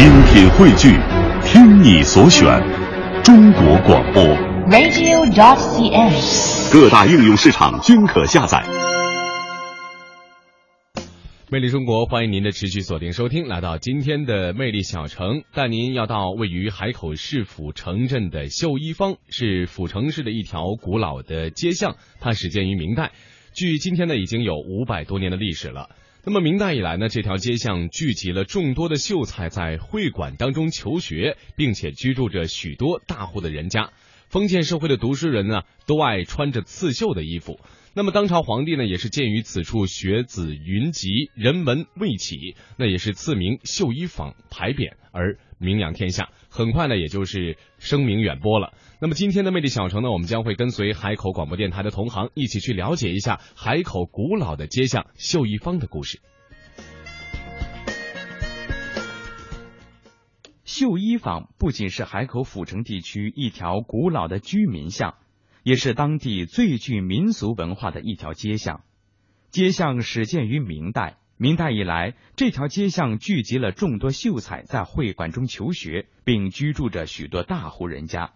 精品汇聚，听你所选，中国广播。radio.cn。各大应用市场均可下载。魅力中国，欢迎您的持续锁定收听。来到今天的魅力小城，带您要到位于海口市府城镇的秀一坊，是府城市的一条古老的街巷，它始建于明代，距今天呢已经有五百多年的历史了。那么明代以来呢，这条街巷聚集了众多的秀才在会馆当中求学，并且居住着许多大户的人家。封建社会的读书人呢，都爱穿着刺绣的衣服。那么当朝皇帝呢，也是鉴于此处学子云集，人文未起，那也是赐名绣衣坊牌匾而名扬天下。很快呢，也就是声名远播了。那么今天的魅力小城呢，我们将会跟随海口广播电台的同行一起去了解一下海口古老的街巷绣衣坊的故事。绣衣坊不仅是海口府城地区一条古老的居民巷，也是当地最具民俗文化的一条街巷。街巷始建于明代，明代以来，这条街巷聚集了众多秀才在会馆中求学，并居住着许多大户人家。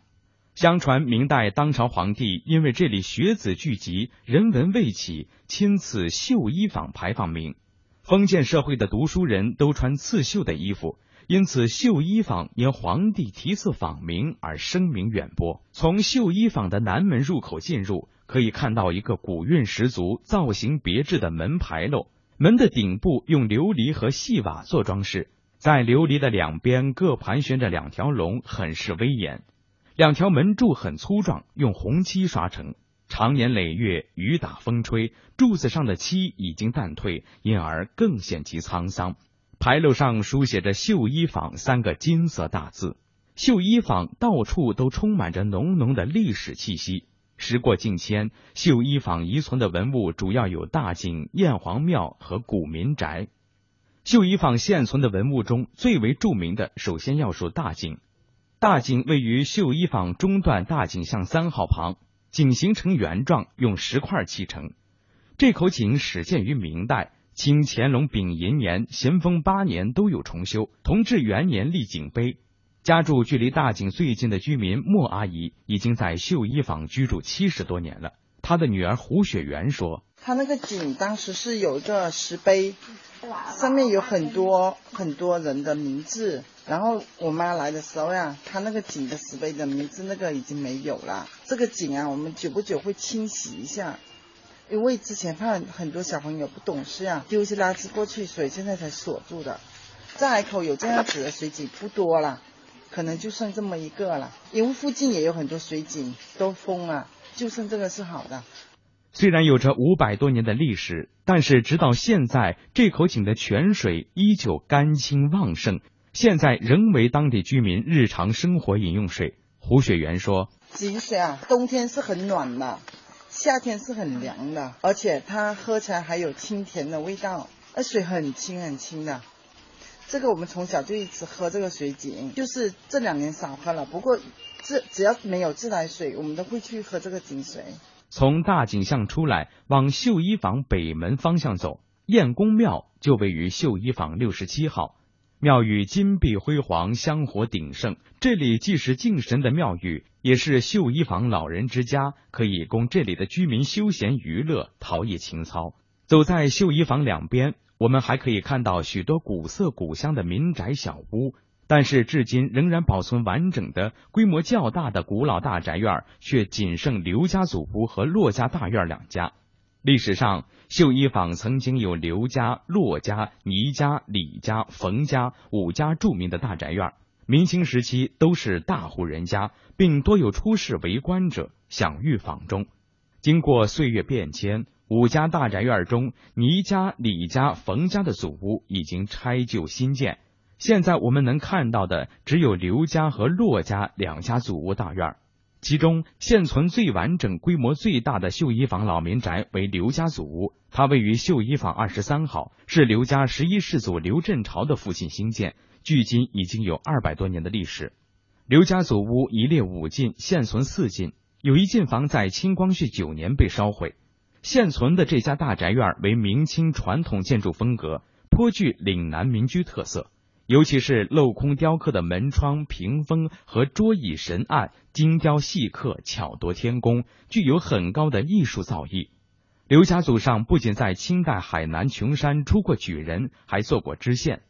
相传明代当朝皇帝因为这里学子聚集，人文未起，亲赐绣衣坊牌坊名。封建社会的读书人都穿刺绣的衣服。因此，绣衣坊因皇帝题赐坊名而声名远播。从绣衣坊的南门入口进入，可以看到一个古韵十足、造型别致的门牌楼。门的顶部用琉璃和细瓦做装饰，在琉璃的两边各盘旋着两条龙，很是威严。两条门柱很粗壮，用红漆刷成，常年累月，雨打风吹，柱子上的漆已经淡退，因而更显其沧桑。牌楼上书写着“绣衣坊”三个金色大字，绣衣坊到处都充满着浓浓的历史气息。时过境迁，绣衣坊遗存的文物主要有大井、燕皇庙和古民宅。绣衣坊现存的文物中最为著名的，首先要数大井。大井位于绣衣坊中段大井巷三号旁，井形成圆状，用石块砌成。这口井始建于明代。清乾隆丙寅年、咸丰八年都有重修，同治元年立井碑。家住距离大井最近的居民莫阿姨，已经在绣衣坊居住七十多年了。她的女儿胡雪媛说：“她那个井当时是有一个石碑，上面有很多很多人的名字。然后我妈来的时候呀，她那个井的石碑的名字那个已经没有了。这个井啊，我们久不久会清洗一下。”因为之前怕很多小朋友不懂事啊，丢些垃圾过去，所以现在才锁住的。在海口有这样子的水井不多了，可能就剩这么一个了。因为附近也有很多水井都封了，就剩这个是好的。虽然有着五百多年的历史，但是直到现在，这口井的泉水依旧干清旺盛，现在仍为当地居民日常生活饮用水。胡雪原说：“井水啊，冬天是很暖的。”夏天是很凉的，而且它喝起来还有清甜的味道，那水很清很清的。这个我们从小就一直喝这个水井，就是这两年少喝了。不过这只要没有自来水，我们都会去喝这个井水。从大井巷出来，往绣衣坊北门方向走，燕公庙就位于绣衣坊六十七号。庙宇金碧辉煌，香火鼎盛。这里既是敬神的庙宇，也是绣衣坊老人之家，可以供这里的居民休闲娱乐、陶冶情操。走在绣衣坊两边，我们还可以看到许多古色古香的民宅小屋，但是至今仍然保存完整的、规模较大的古老大宅院，却仅剩刘家祖屋和骆家大院两家。历史上，绣衣坊曾经有刘家、骆家、倪家、李家、冯家五家著名的大宅院。明清时期都是大户人家，并多有出仕为官者享誉坊中。经过岁月变迁，五家大宅院中，倪家、李家、冯家的祖屋已经拆旧新建。现在我们能看到的只有刘家和骆家两家祖屋大院。其中现存最完整、规模最大的绣衣坊老民宅为刘家祖屋，它位于绣衣坊二十三号，是刘家十一世祖刘振朝的父亲兴建，距今已经有二百多年的历史。刘家祖屋一列五进，现存四进，有一进房在清光绪九年被烧毁。现存的这家大宅院为明清传统建筑风格，颇具岭南民居特色。尤其是镂空雕刻的门窗、屏风和桌椅神案，精雕细刻，巧夺天工，具有很高的艺术造诣。刘家祖上不仅在清代海南琼山出过举人，还做过知县，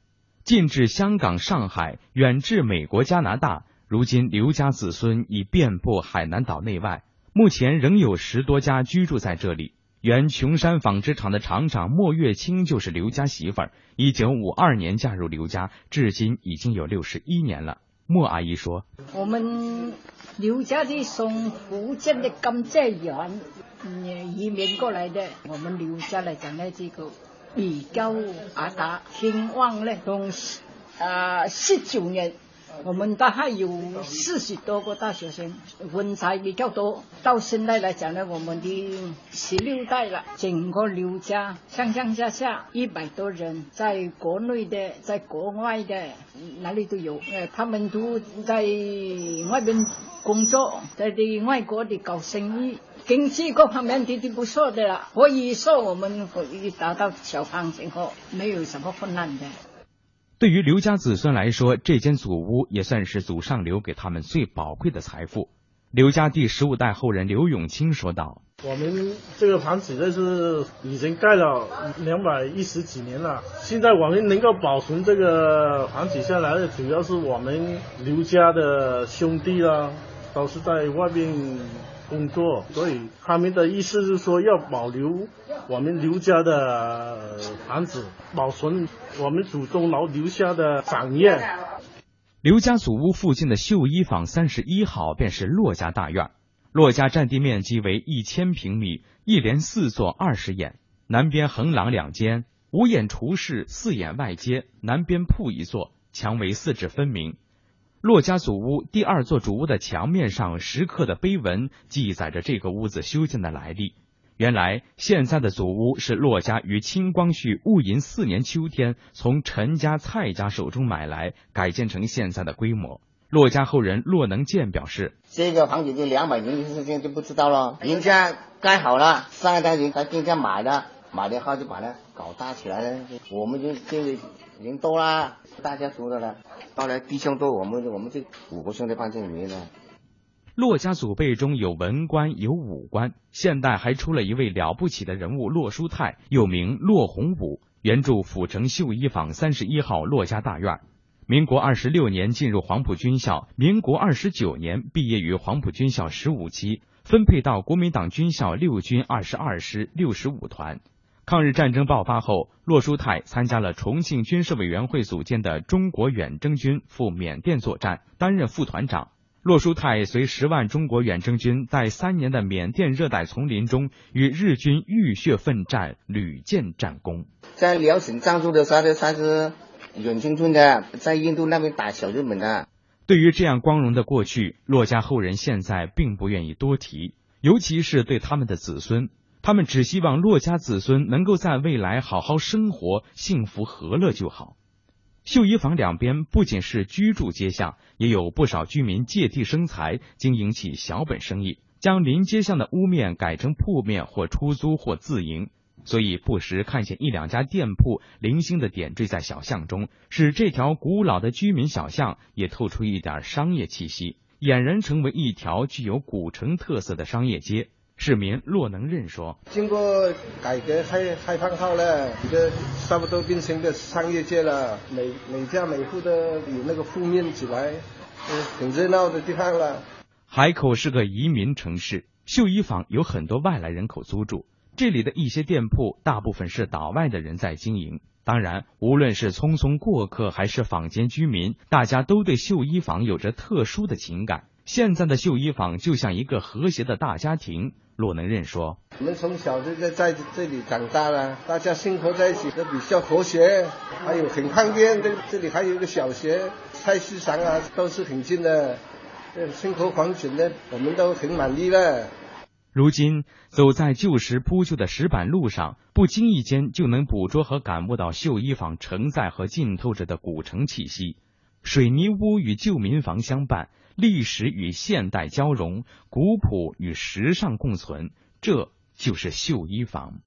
近至香港、上海，远至美国、加拿大。如今刘家子孙已遍布海南岛内外，目前仍有十多家居住在这里。原琼山纺织厂的厂长莫月清就是刘家媳妇儿，一九五二年嫁入刘家，至今已经有六十一年了。莫阿姨说：“我们刘家的从福建的甘蔗园移民过来的，我们刘家来讲呢，这个比较阿达兴旺呢，从啊十九年。”我们大概有四十多个大学生，文才比较多。到现在来讲呢，我们的十六代了，整个刘家上上下下一百多人，在国内的，在国外的，哪里都有。呃，他们都在外边工作，在的外国的搞生意，经济各方面都都不错的了。可以说，我们可以达到小康生活，没有什么困难的。对于刘家子孙来说，这间祖屋也算是祖上留给他们最宝贵的财富。刘家第十五代后人刘永清说道：“我们这个房子这是已经盖了两百一十几年了，现在我们能够保存这个房子下来的，主要是我们刘家的兄弟啦，都是在外面。”工作，所以他们的意思是说要保留我们刘家的房子，保存我们祖宗老留下的产业。刘家祖屋附近的绣衣坊三十一号便是骆家大院，骆家占地面积为一千平米，一连四座二十眼，南边横廊两间，五眼厨室，四眼外街，南边铺一座，墙围四指分明。骆家祖屋第二座主屋的墙面上石刻的碑文，记载着这个屋子修建的来历。原来，现在的祖屋是骆家于清光绪戊寅四年秋天从陈家、蔡家手中买来，改建成现在的规模。骆家后人骆能建表示：“这个房子就两百年的事情就不知道了，人家盖好了，上一代人在店家买的，买的后就把它搞大起来了。我们就这个人多啦，大家住的了。”后来弟兄多，我们我们这五个兄弟放这里面呢。骆家祖辈中有文官，有武官，现代还出了一位了不起的人物骆书泰，又名骆洪武，原住府城秀衣坊三十一号骆家大院。民国二十六年进入黄埔军校，民国二十九年毕业于黄埔军校十五期，分配到国民党军校六军二十二师六十五团。抗日战争爆发后，洛书泰参加了重庆军事委员会组建的中国远征军，赴缅甸作战，担任副团长。洛书泰随十万中国远征军在三年的缅甸热带丛林中，与日军浴血奋战，屡建战功。在辽沈藏驻的时候，他是远征军的，在印度那边打小日本的。对于这样光荣的过去，骆家后人现在并不愿意多提，尤其是对他们的子孙。他们只希望骆家子孙能够在未来好好生活，幸福和乐就好。绣衣坊两边不仅是居住街巷，也有不少居民借地生财，经营起小本生意，将临街巷的屋面改成铺面，或出租或自营。所以不时看见一两家店铺零星的点缀在小巷中，使这条古老的居民小巷也透出一点商业气息，俨然成为一条具有古城特色的商业街。市民骆能任说：“经过改革开开放后呢，这差不多变成个商业街了。每每家每户的有那个铺面起来，很热闹的地方了。”海口是个移民城市，绣衣坊有很多外来人口租住。这里的一些店铺，大部分是岛外的人在经营。当然，无论是匆匆过客还是坊间居民，大家都对绣衣坊有着特殊的情感。现在的绣衣坊就像一个和谐的大家庭。骆能任说：“我们从小就在在这里长大了，大家生活在一起都比较和谐，还有很方便。这这里还有一个小学，菜市场啊都是很近的，生活环境呢我们都很满意了。”如今走在旧时铺就的石板路上，不经意间就能捕捉和感悟到绣衣坊承载和浸透着的古城气息。水泥屋与旧民房相伴。历史与现代交融，古朴与时尚共存，这就是绣衣坊。